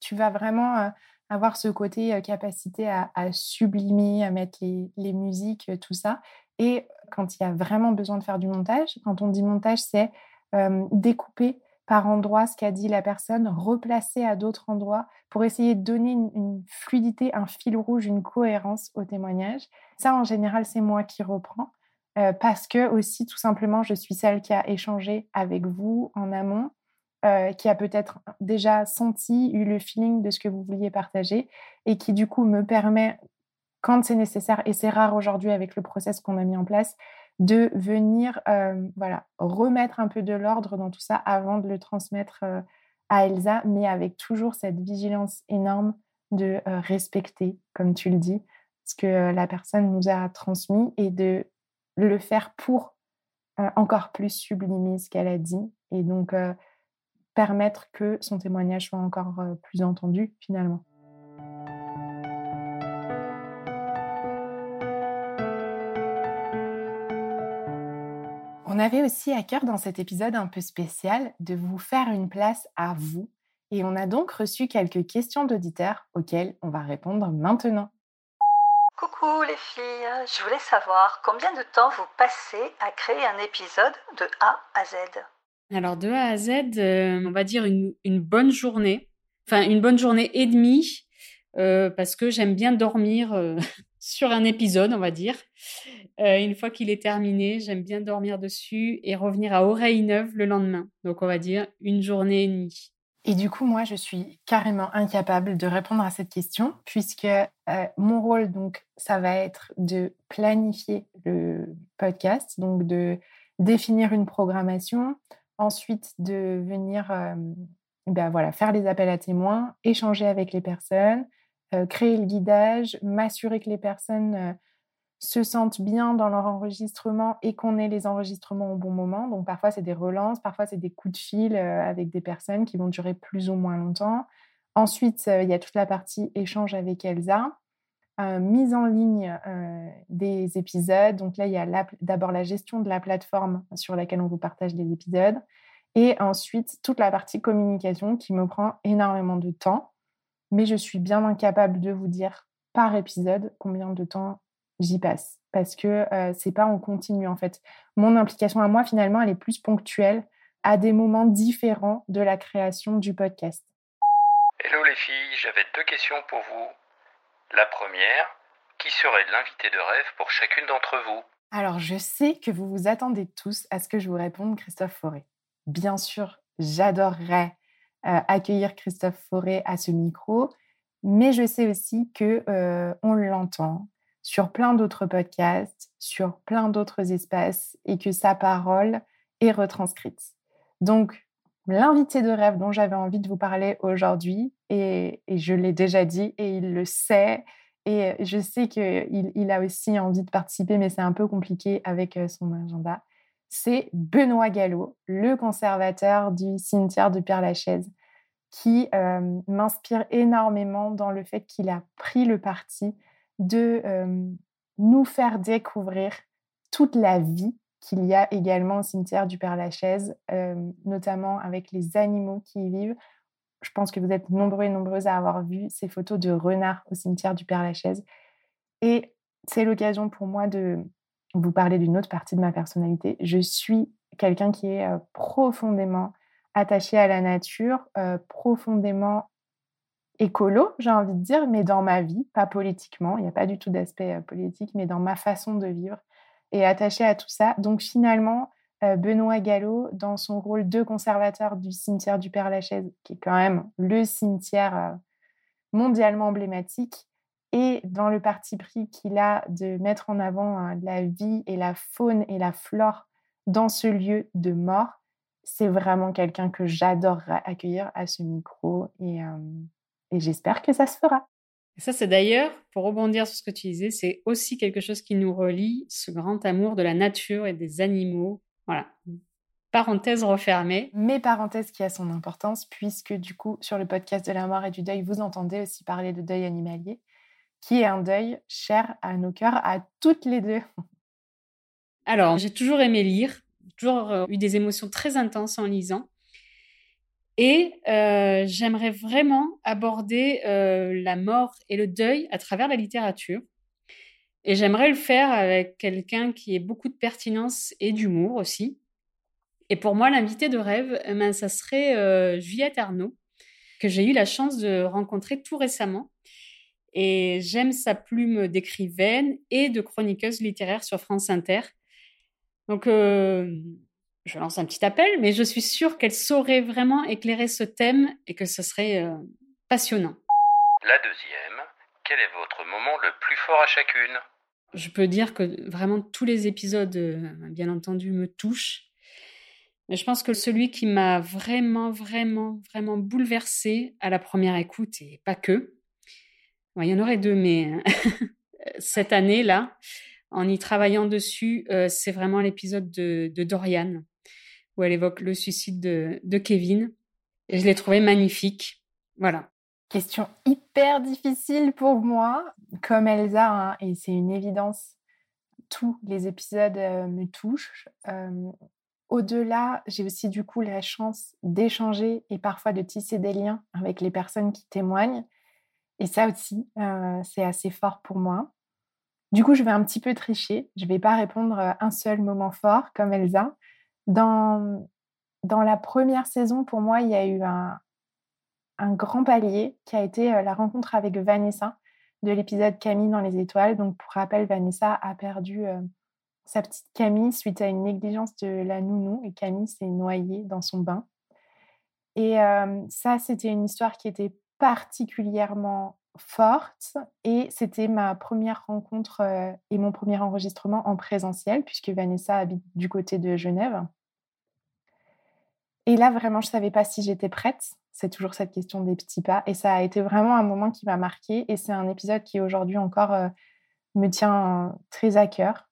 S1: tu vas vraiment avoir ce côté capacité à, sublimer, à mettre les, les musiques, tout ça. Et quand il y a vraiment besoin de faire du montage, quand on dit montage, c'est découper par endroit ce qu'a dit la personne, replacer à d'autres endroits pour essayer de donner une, fluidité, un fil rouge, une cohérence au témoignage. Ça, en général, c'est moi qui reprends parce que aussi, tout simplement, je suis celle qui a échangé avec vous en amont, qui a peut-être déjà senti, eu le feeling de ce que vous vouliez partager et qui, du coup, me permet quand c'est nécessaire, et c'est rare aujourd'hui avec le process qu'on a mis en place, de venir euh, remettre un peu de l'ordre dans tout ça avant de le transmettre euh, à Elsa, mais avec toujours cette vigilance énorme de euh, respecter, comme tu le dis, ce que la personne nous a transmis et de le faire pour encore plus sublimer ce qu'elle a dit et donc permettre que son témoignage soit encore plus entendu finalement. On avait aussi à cœur dans cet épisode un peu spécial de vous faire une place à vous. Et on a donc reçu quelques questions d'auditeurs auxquelles on va répondre maintenant.
S3: Coucou les filles, je voulais savoir combien de temps vous passez à créer un épisode de A à Z?
S2: Alors de A à Z, euh, on va dire une, bonne journée, enfin une bonne journée et demie, euh, parce que j'aime bien dormir euh, sur un épisode, on va dire. Euh, une fois qu'il est terminé, j'aime bien dormir dessus et revenir à oreille neuve le lendemain. Donc on va dire une journée et demie.
S1: Et du coup, moi, je suis carrément incapable de répondre à cette question puisque euh, mon rôle, donc, ça va être de planifier le podcast, donc de définir une programmation, ensuite de venir euh, ben voilà, faire les appels à témoins, échanger avec les personnes, créer le guidage, m'assurer que les personnes se sentent bien dans leur enregistrement et qu'on ait les enregistrements au bon moment. Donc parfois c'est des relances, parfois c'est des coups de fil euh, avec des personnes qui vont durer plus ou moins longtemps. Ensuite, euh, il y a toute la partie échange avec Elsa, euh, mise en ligne des épisodes. Donc là, il y a d'abord la gestion de la plateforme sur laquelle on vous partage les épisodes. Et ensuite, toute la partie communication qui me prend énormément de temps. Mais je suis bien incapable de vous dire par épisode combien de temps j'y passe parce que euh, c'est pas en continu en fait. Mon implication à moi finalement, elle est plus ponctuelle à des moments différents de la création du podcast.
S4: Hello les filles, j'avais deux questions pour vous. La première, qui serait l'invité de rêve pour chacune d'entre vous?
S1: Alors je sais que vous vous attendez tous à ce que je vous réponde Christophe Forêt. Bien sûr, j'adorerais accueillir Christophe Forêt à ce micro, mais je sais aussi que euh, on l'entend, sur plein d'autres podcasts, sur plein d'autres espaces et que sa parole est retranscrite. Donc, l'invité de rêve dont j'avais envie de vous parler aujourd'hui, et, je l'ai déjà dit et il le sait, et je sais qu'il il a aussi envie de participer, mais c'est un peu compliqué avec euh, son agenda, c'est Benoît Gallo, le conservateur du cimetière de Père-Lachaise, qui euh, m'inspire énormément dans le fait qu'il a pris le parti de nous faire découvrir toute la vie qu'il y a également au cimetière du Père-Lachaise, notamment avec les animaux qui y vivent. Je pense que vous êtes nombreux et nombreuses à avoir vu ces photos de renards au cimetière du Père-Lachaise. Et c'est l'occasion pour moi de vous parler d'une autre partie de ma personnalité. Je suis quelqu'un qui est profondément attaché à la nature, profondément écolo, j'ai envie de dire, mais dans ma vie, pas politiquement. Il n'y a pas du tout d'aspect euh, politique, mais dans ma façon de vivre et attaché à tout ça. Donc finalement, Benoît Gallo dans son rôle de conservateur du cimetière du Père-Lachaise, qui est quand même le cimetière mondialement emblématique, et dans le parti pris qu'il a de mettre en avant la vie et la faune et la flore dans ce lieu de mort, c'est vraiment quelqu'un que j'adorerais accueillir à ce micro et, et j'espère que ça se fera.
S2: Et ça, c'est d'ailleurs, pour rebondir sur ce que tu disais, c'est aussi quelque chose qui nous relie, ce grand amour de la nature et des animaux. Voilà. Parenthèse refermée.
S1: Mais parenthèse qui a son importance, puisque du coup, sur le podcast de la mort et du deuil, vous entendez aussi parler de deuil animalier, qui est un deuil cher à nos cœurs, à toutes les deux.
S2: Alors, j'ai toujours aimé lire, toujours euh, eu des émotions très intenses en lisant. Et euh, j'aimerais vraiment aborder euh, la mort et le deuil à travers la littérature. Et j'aimerais le faire avec quelqu'un qui ait beaucoup de pertinence et d'humour aussi. Et pour moi, l'invité de rêve, eh ben, ça serait Juliette Arnaud, que j'ai eu la chance de rencontrer tout récemment. Et j'aime sa plume d'écrivaine et de chroniqueuse littéraire sur France Inter. Donc, je lance un petit appel, mais je suis sûre qu'elle saurait vraiment éclairer ce thème et que ce serait euh, passionnant.
S4: La deuxième, quel est votre moment le plus fort à chacune?
S2: Je peux dire que vraiment tous les épisodes, euh, bien entendu, me touchent. Mais je pense que celui qui m'a vraiment, vraiment, vraiment bouleversée à la première écoute, et pas que, il y en aurait deux, mais cette année-là, en y travaillant dessus, euh, c'est vraiment l'épisode de, de Dorian où elle évoque le suicide de, Kevin. Et je l'ai trouvé magnifique. Voilà.
S1: Question hyper difficile pour moi, comme Elsa, hein, et c'est une évidence. Tous les épisodes euh, me touchent. Euh, au-delà, j'ai aussi du coup la chance d'échanger et parfois de tisser des liens avec les personnes qui témoignent. Et ça aussi, c'est assez fort pour moi. Du coup, je vais un petit peu tricher. Je ne vais pas répondre un seul moment fort comme Elsa. Dans, dans la première saison, pour moi, il y a eu un, un grand palier qui a été la rencontre avec Vanessa de l'épisode Camille dans les étoiles. Donc, pour rappel, Vanessa a perdu sa petite Camille suite à une négligence de la nounou et Camille s'est noyée dans son bain. Et ça, c'était une histoire qui était particulièrement forte et c'était ma première rencontre et mon premier enregistrement en présentiel puisque Vanessa habite du côté de Genève. Et là, vraiment, je ne savais pas si j'étais prête. C'est toujours cette question des petits pas. Et ça a été vraiment un moment qui m'a marqué. Et c'est un épisode qui aujourd'hui encore euh, me tient très à cœur.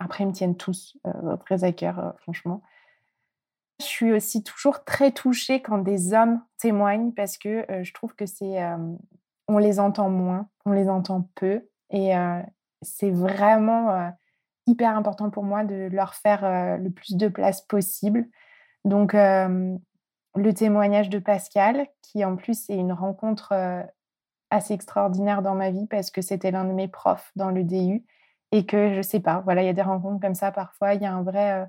S1: Après, ils me tiennent tous euh, très à cœur, euh, franchement. Je suis aussi toujours très touchée quand des hommes témoignent parce que je trouve que c'est. on les entend moins, on les entend peu. Et c'est vraiment hyper important pour moi de leur faire le plus de place possible donc, le témoignage de Pascal, qui en plus est une rencontre assez extraordinaire dans ma vie parce que c'était l'un de mes profs dans le DU et que je sais pas, voilà, il y a des rencontres comme ça parfois, il y a un vrai,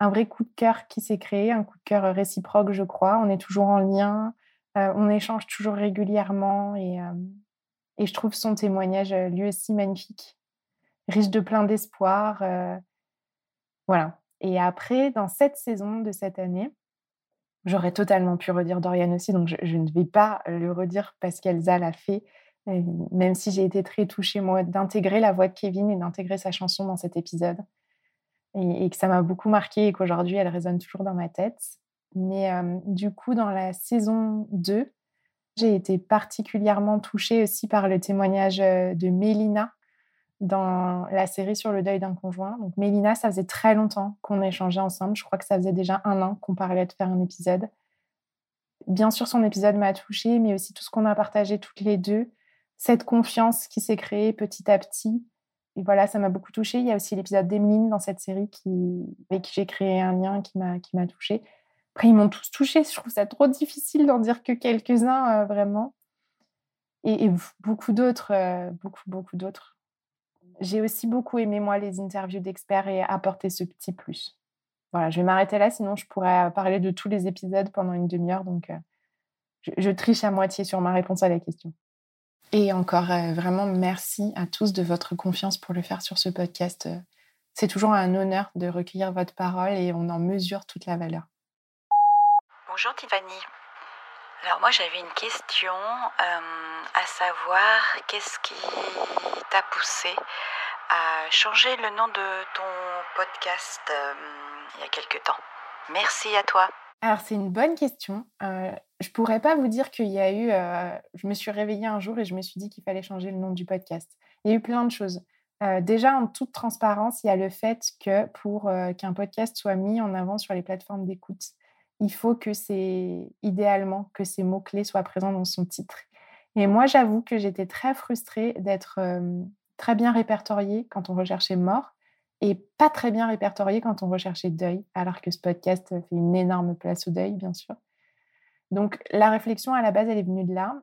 S1: un vrai coup de cœur qui s'est créé, un coup de cœur réciproque, je crois. On est toujours en lien, on échange toujours régulièrement et, et je trouve son témoignage lui aussi magnifique, riche de plein d'espoir. voilà, et après, dans cette saison de cette année, j'aurais totalement pu redire Dorian aussi, donc je, ne vais pas le redire parce qu'Elsa l'a fait, euh, même si j'ai été très touchée, moi, d'intégrer la voix de Kevin et d'intégrer sa chanson dans cet épisode. Et, que ça m'a beaucoup marqué et qu'aujourd'hui, elle résonne toujours dans ma tête. Mais euh, du coup, dans la saison 2, j'ai été particulièrement touchée aussi par le témoignage euh, de Mélina, dans la série sur le deuil d'un conjoint. Donc Mélina, ça faisait très longtemps qu'on échangeait ensemble. Je crois que ça faisait déjà un an qu'on parlait de faire un épisode. Bien sûr, son épisode m'a touchée, mais aussi tout ce qu'on a partagé toutes les deux, cette confiance qui s'est créée petit à petit. Et voilà, ça m'a beaucoup touchée. Il y a aussi l'épisode d'Emeline dans cette série qui, avec qui j'ai créé un lien qui m'a, qui m'a touchée. Après, ils m'ont tous touchée. Je trouve ça trop difficile d'en dire que quelques-uns, euh, vraiment. Et, beaucoup d'autres, euh, beaucoup, beaucoup d'autres j'ai aussi beaucoup aimé, moi, les interviews d'experts et apporter ce petit plus. Voilà, je vais m'arrêter là, sinon je pourrais parler de tous les épisodes pendant une demi-heure. Donc, euh, je, triche à moitié sur ma réponse à la question. Et encore, euh, vraiment, merci à tous de votre confiance pour le faire sur ce podcast. Euh, c'est toujours un honneur de recueillir votre parole et on en mesure toute la valeur.
S3: Bonjour Tiffany. Alors moi j'avais une question, à savoir qu'est-ce qui t'a poussé à changer le nom de ton podcast il y a quelque temps? Merci à toi.
S1: Alors c'est une bonne question. Euh, je pourrais pas vous dire qu'il y a eu. je me suis réveillée un jour et je me suis dit qu'il fallait changer le nom du podcast. Il y a eu plein de choses. déjà, en toute transparence, il y a le fait que pour qu'un podcast soit mis en avant sur les plateformes d'écoute, il faut que c'est idéalement que ces mots-clés soient présents dans son titre. Et moi, j'avoue que j'étais très frustrée d'être très bien répertoriée quand on recherchait mort et pas très bien répertoriée quand on recherchait deuil, alors que ce podcast fait une énorme place au deuil, bien sûr. Donc, la réflexion à la base, elle est venue de là.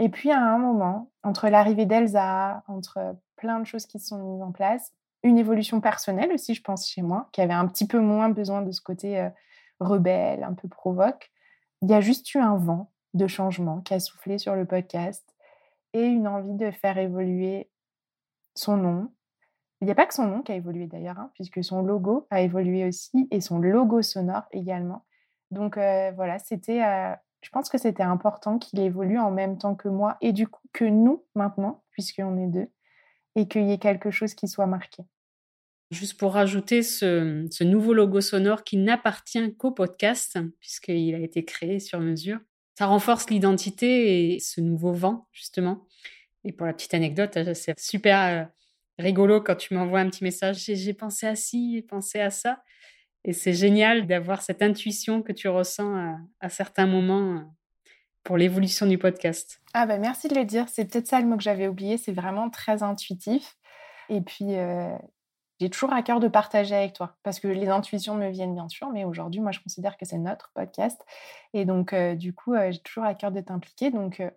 S1: Et puis, à un moment, entre l'arrivée d'Elsa, entre plein de choses qui se sont mises en place, une évolution personnelle aussi, je pense, chez moi, qui avait un petit peu moins besoin de ce côté rebelle, un peu provoque. Il y a juste eu un vent de changement qui a soufflé sur le podcast et une envie de faire évoluer son nom. Il n'y a pas que son nom qui a évolué d'ailleurs, hein, puisque son logo a évolué aussi et son logo sonore également. Donc voilà, c'était, je pense que c'était important qu'il évolue en même temps que moi et du coup que nous maintenant, puisqu'on est deux, et qu'il y ait quelque chose qui soit marqué.
S2: Juste pour rajouter ce, nouveau logo sonore qui n'appartient qu'au podcast, puisqu'il a été créé sur mesure. Ça renforce l'identité et ce nouveau vent, justement. Et pour la petite anecdote, euh, c'est super euh, rigolo quand tu m'envoies un petit message. J'ai pensé à ci, j'ai pensé à ça. Et c'est génial d'avoir cette intuition que tu ressens à, certains moments euh, pour l'évolution du podcast.
S1: Ah ben merci de le dire. C'est peut-être ça le mot que j'avais oublié. C'est vraiment très intuitif. Et puis, j'ai toujours à cœur de partager avec toi parce que les intuitions me viennent bien sûr, mais aujourd'hui, moi, je considère que c'est notre podcast. Et donc, euh, du coup, euh, j'ai toujours à cœur de t'impliquer. Donc, euh,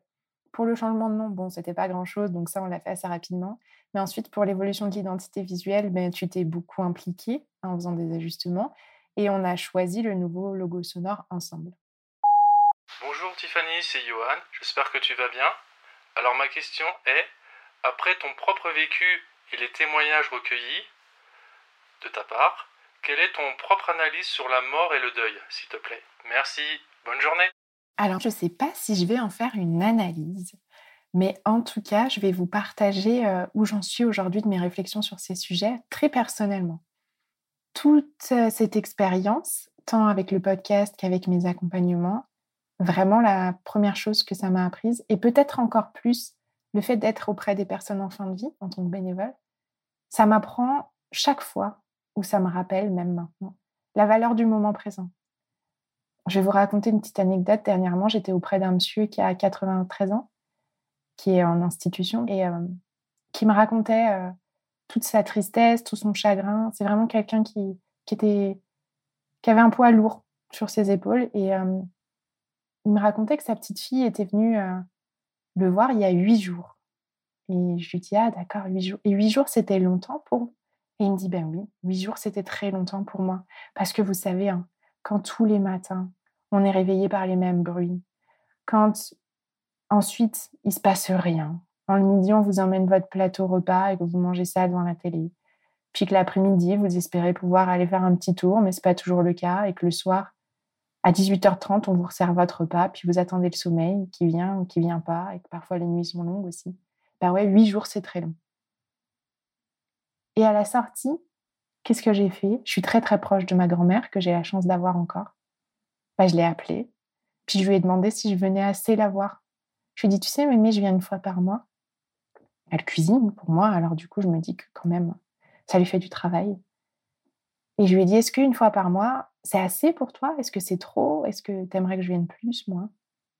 S1: pour le changement de nom, bon, c'était pas grand-chose, donc ça, on l'a fait assez rapidement. Mais ensuite, pour l'évolution de l'identité visuelle, ben, tu t'es beaucoup impliqué en faisant des ajustements et on a choisi le nouveau logo sonore ensemble.
S5: Bonjour Tiffany, c'est Johan. J'espère que tu vas bien. Alors, ma question est, après ton propre vécu et les témoignages recueillis, de ta part. Quelle est ton propre analyse sur la mort et le deuil, s'il te plaît? Merci, bonne journée.
S1: Alors, je ne sais pas si je vais en faire une analyse, mais en tout cas, je vais vous partager euh, où j'en suis aujourd'hui de mes réflexions sur ces sujets très personnellement. Toute euh, cette expérience, tant avec le podcast qu'avec mes accompagnements, vraiment la première chose que ça m'a apprise, et peut-être encore plus le fait d'être auprès des personnes en fin de vie en tant que bénévole, ça m'apprend chaque fois où ça me rappelle, même maintenant, la valeur du moment présent. Je vais vous raconter une petite anecdote. Dernièrement, j'étais auprès d'un monsieur qui a 93 ans, qui est en institution, et euh, qui me racontait euh, toute sa tristesse, tout son chagrin. C'est vraiment quelqu'un qui, qui, qui avait un poids lourd sur ses épaules. Et euh, il me racontait que sa petite fille était venue le voir il y a huit jours. Et je lui dis, ah d'accord, huit jours. Et huit jours, c'était longtemps pour et il me dit, ben oui, huit jours, c'était très longtemps pour moi. Parce que vous savez, hein, quand tous les matins, on est réveillé par les mêmes bruits, quand ensuite, il se passe rien, en le midi, on vous emmène votre plateau repas et que vous mangez ça devant la télé, puis que l'après-midi, vous espérez pouvoir aller faire un petit tour, mais ce n'est pas toujours le cas, et que le soir, à 18h30, on vous resserre votre repas, puis vous attendez le sommeil qui vient ou qui vient pas, et que parfois les nuits sont longues aussi. Ben ouais, huit jours, c'est très long. Et à la sortie, qu'est-ce que j'ai fait? Je suis très très proche de ma grand-mère, que j'ai la chance d'avoir encore. Bah, je l'ai appelée, puis je lui ai demandé si je venais assez la voir. Je lui ai dit, tu sais, mais je viens une fois par mois. Elle cuisine pour moi, alors du coup, je me dis que quand même, ça lui fait du travail. Et je lui ai dit, est-ce qu'une fois par mois, c'est assez pour toi? Est-ce que c'est trop? Est-ce que tu aimerais que je vienne plus, moi?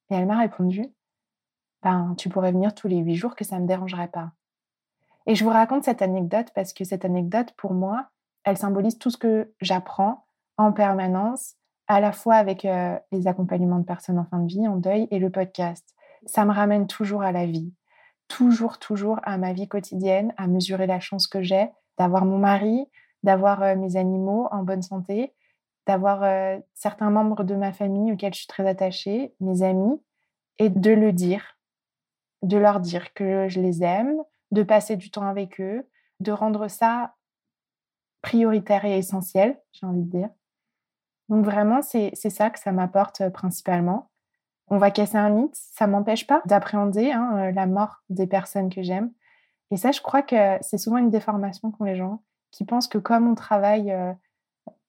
S1: Et elle m'a répondu, ben, tu pourrais venir tous les huit jours, que ça ne me dérangerait pas. Et je vous raconte cette anecdote parce que cette anecdote, pour moi, elle symbolise tout ce que j'apprends en permanence, à la fois avec euh, les accompagnements de personnes en fin de vie, en deuil, et le podcast. Ça me ramène toujours à la vie, toujours, toujours à ma vie quotidienne, à mesurer la chance que j'ai d'avoir mon mari, d'avoir euh, mes animaux en bonne santé, d'avoir euh, certains membres de ma famille auxquels je suis très attachée, mes amis, et de le dire, de leur dire que je les aime, de passer du temps avec eux, de rendre ça prioritaire et essentiel, j'ai envie de dire. Donc vraiment, c'est ça que ça m'apporte principalement. On va casser un mythe, ça m'empêche pas d'appréhender hein, la mort des personnes que j'aime. Et ça, je crois que c'est souvent une déformation qu'ont les gens qui pensent que comme on travaille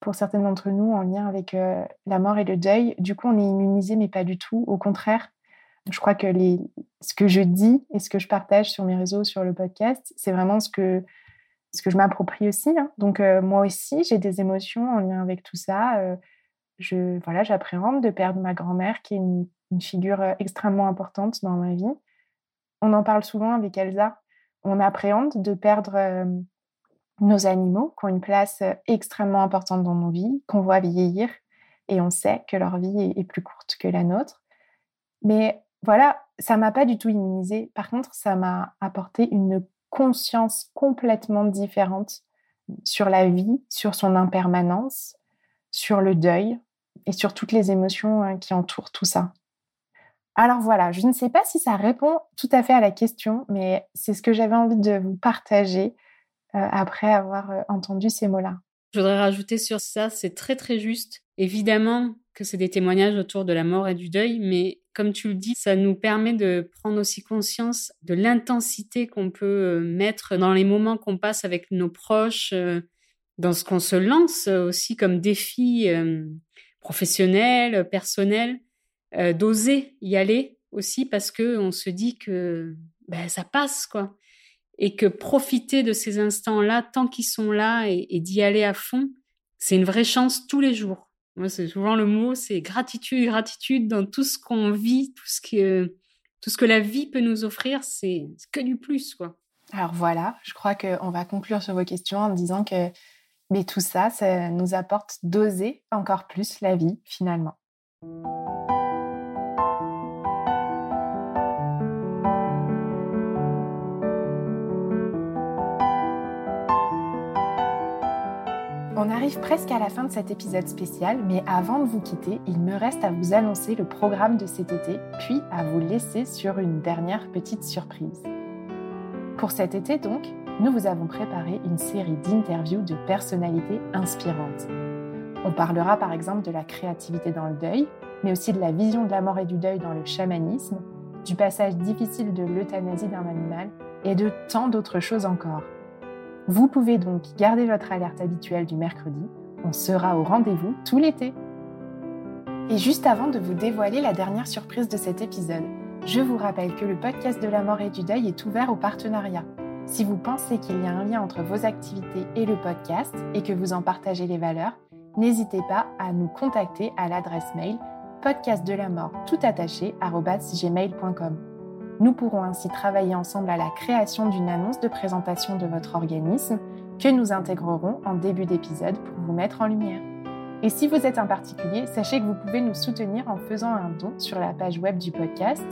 S1: pour certaines d'entre nous en lien avec la mort et le deuil, du coup, on est immunisé, mais pas du tout. Au contraire, je crois que ce que je dis et ce que je partage sur mes réseaux, sur le podcast, c'est vraiment ce que, ce que je m'approprie aussi. Hein. Donc, moi aussi, j'ai des émotions en lien avec tout ça. je, voilà, j'appréhende de perdre ma grand-mère, qui est une, figure extrêmement importante dans ma vie. On en parle souvent avec Elsa. On appréhende de perdre nos animaux qui ont une place extrêmement importante dans nos vies, qu'on voit vieillir et on sait que leur vie est plus courte que la nôtre. Mais voilà, ça m'a pas du tout immunisée. Par contre, ça m'a apporté une conscience complètement différente sur la vie, sur son impermanence, sur le deuil et sur toutes les émotions hein, qui entourent tout ça. Alors voilà, je ne sais pas si ça répond tout à fait à la question, mais c'est ce que j'avais envie de vous partager euh, après avoir euh, entendu ces mots-là.
S2: Je voudrais rajouter sur ça, c'est très très juste. Évidemment que c'est des témoignages autour de la mort et du deuil, mais comme tu le dis, ça nous permet de prendre aussi conscience de l'intensité qu'on peut euh, mettre dans les moments qu'on passe avec nos proches, dans ce qu'on se lance aussi comme défi professionnel, personnel, d'oser y aller aussi parce que on se dit que ben, ça passe quoi et que profiter de ces instants-là, tant qu'ils sont là, et, d'y aller à fond, c'est une vraie chance tous les jours. Moi, c'est souvent le mot, c'est gratitude, gratitude dans tout ce qu'on vit, tout ce que, tout ce que la vie peut nous offrir, c'est que du plus, quoi.
S1: Alors voilà, je crois qu'on va conclure sur vos questions en disant que mais tout ça, ça nous apporte d'oser encore plus la vie, finalement. Arrive presque à la fin de cet épisode spécial, mais avant de vous quitter, il me reste à vous annoncer le programme de cet été, puis à vous laisser sur une dernière petite surprise. Pour cet été donc, nous vous avons préparé une série d'interviews de personnalités inspirantes. On parlera par exemple de la créativité dans le deuil, mais aussi de la vision de la mort et du deuil dans le chamanisme, du passage difficile de l'euthanasie d'un animal et de tant d'autres choses encore. Vous pouvez donc garder votre alerte habituelle du mercredi. On sera au rendez-vous tout l'été. Et juste avant de vous dévoiler la dernière surprise de cet épisode, je vous rappelle que le podcast de la mort et du deuil est ouvert au partenariat. Si vous pensez qu'il y a un lien entre vos activités et le podcast et que vous en partagez les valeurs, n'hésitez pas à nous contacter à l'adresse mail podcastdelamort tout attaché. Nous pourrons ainsi travailler ensemble à la création d'une annonce de présentation de votre organisme que nous intégrerons en début d'épisode pour vous mettre en lumière. Et si vous êtes un particulier, sachez que vous pouvez nous soutenir en faisant un don sur la page web du podcast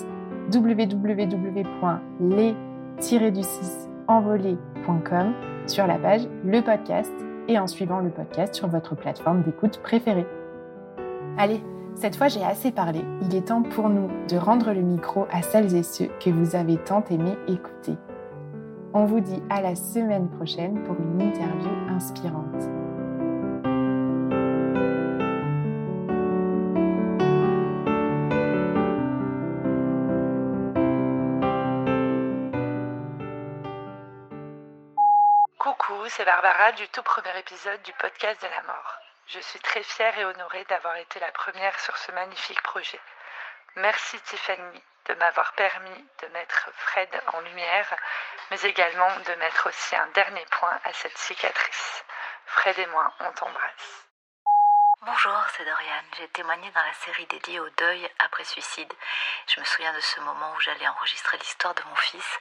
S1: www.les-du-6envolé.com sur la page Le Podcast et en suivant le podcast sur votre plateforme d'écoute préférée. Allez, cette fois, j'ai assez parlé. Il est temps pour nous de rendre le micro à celles et ceux que vous avez tant aimé écouter. On vous dit à la semaine prochaine pour une interview inspirante.
S3: Coucou, c'est Barbara du tout premier épisode du podcast de la mort. Je suis très fière et honorée d'avoir été la première sur ce magnifique projet. Merci Tiffany de m'avoir permis de mettre Fred en lumière, mais également de mettre aussi un dernier point à cette cicatrice. Fred et moi, on t'embrasse.
S6: Bonjour, c'est Dorian. J'ai témoigné dans la série dédiée au deuil après suicide. Je me souviens de ce moment où j'allais enregistrer l'histoire de mon fils.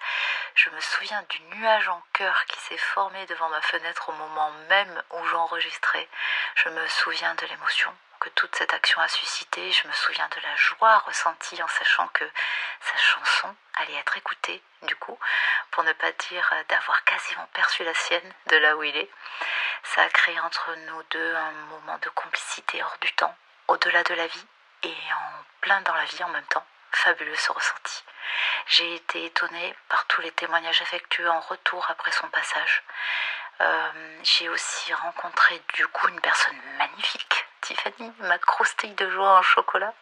S6: Je me souviens du nuage en cœur qui s'est formé devant ma fenêtre au moment même où j'enregistrais. Je me souviens de l'émotion que toute cette action a suscité. Je me souviens de la joie ressentie en sachant que sa chanson allait être écoutée, du coup, pour ne pas dire d'avoir quasiment perçu la sienne de là où il est. Ça a créé entre nous deux un moment de complicité hors du temps, au-delà de la vie et en plein dans la vie en même temps. Fabuleux ce ressenti. J'ai été étonnée par tous les témoignages affectueux en retour après son passage. j'ai aussi rencontré du coup une personne magnifique, Tiffany, ma croustille de joie en chocolat,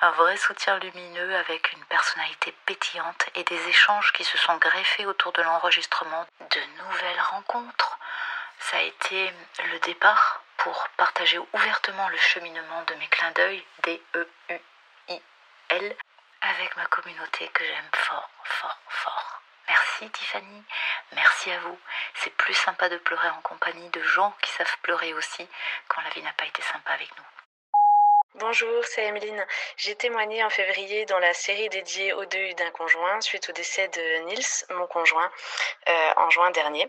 S6: un vrai soutien lumineux avec une personnalité pétillante et des échanges qui se sont greffés autour de l'enregistrement de nouvelles rencontres. Ça a été le départ pour partager ouvertement le cheminement de mes clins d'œil, D-E-U-I-L, avec ma communauté que j'aime fort, fort, fort. Merci Tiffany, merci à vous. C'est plus sympa de pleurer en compagnie de gens qui savent pleurer aussi quand la vie n'a pas été sympa avec nous.
S7: Bonjour, c'est Emeline. J'ai témoigné en février dans la série dédiée au deuil d'un conjoint suite au décès de Nils, mon conjoint, euh, en juin dernier.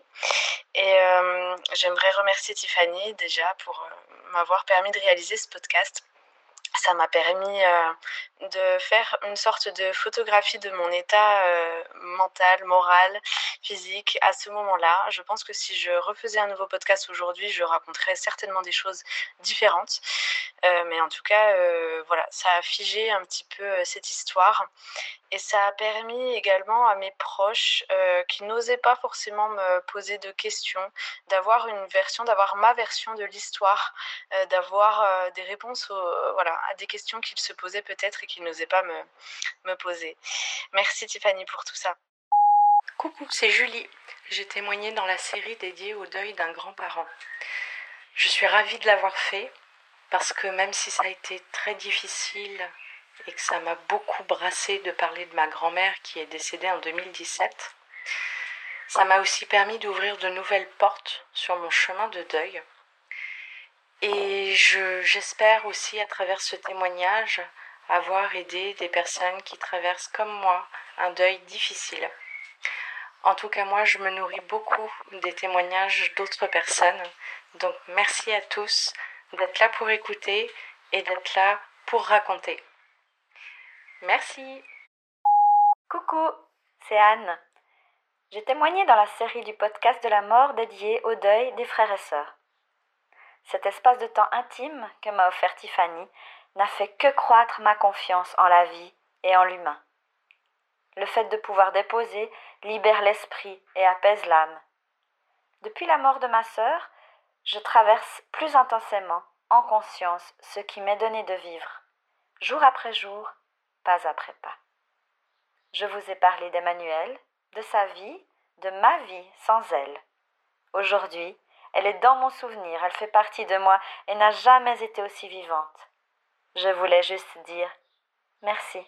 S7: Et euh, j'aimerais remercier Tiffany déjà pour euh, m'avoir permis de réaliser ce podcast ça m'a permis euh, de faire une sorte de photographie de mon état euh, mental, moral, physique à ce moment-là. Je pense que si je refaisais un nouveau podcast aujourd'hui, je raconterais certainement des choses différentes. Euh, mais en tout cas, voilà, ça a figé un petit peu cette histoire. Et ça a permis également à mes proches qui n'osaient pas forcément me poser de questions, d'avoir une version, d'avoir ma version de l'histoire, d'avoir des réponses voilà, à des questions qu'ils se posaient peut-être et qu'ils n'osaient pas me, me poser. Merci Tiffany pour tout ça.
S8: Coucou, c'est Julie. J'ai témoigné dans la série dédiée au deuil d'un grand-parent. Je suis ravie de l'avoir fait parce que même si ça a été très difficile et que ça m'a beaucoup brassé de parler de ma grand-mère qui est décédée en 2017, ça m'a aussi permis d'ouvrir de nouvelles portes sur mon chemin de deuil et j'espère aussi à travers ce témoignage avoir aidé des personnes qui traversent comme moi un deuil difficile. En tout cas, moi, je me nourris beaucoup des témoignages d'autres personnes. Donc, merci à tous d'être là pour écouter et d'être là pour raconter. Merci.
S9: Coucou, c'est Anne. J'ai témoigné dans la série du podcast de la mort dédiée au deuil des frères et sœurs. Cet espace de temps intime que m'a offert Tiffany n'a fait que croître ma confiance en la vie et en l'humain. Le fait de pouvoir déposer libère l'esprit et apaise l'âme. Depuis la mort de ma sœur, je traverse plus intensément, en conscience, ce qui m'est donné de vivre, jour après jour, pas après pas. Je vous ai parlé d'Emmanuel, de sa vie, de ma vie sans elle. Aujourd'hui, elle est dans mon souvenir, elle fait partie de moi et n'a jamais été aussi vivante. Je voulais juste dire merci.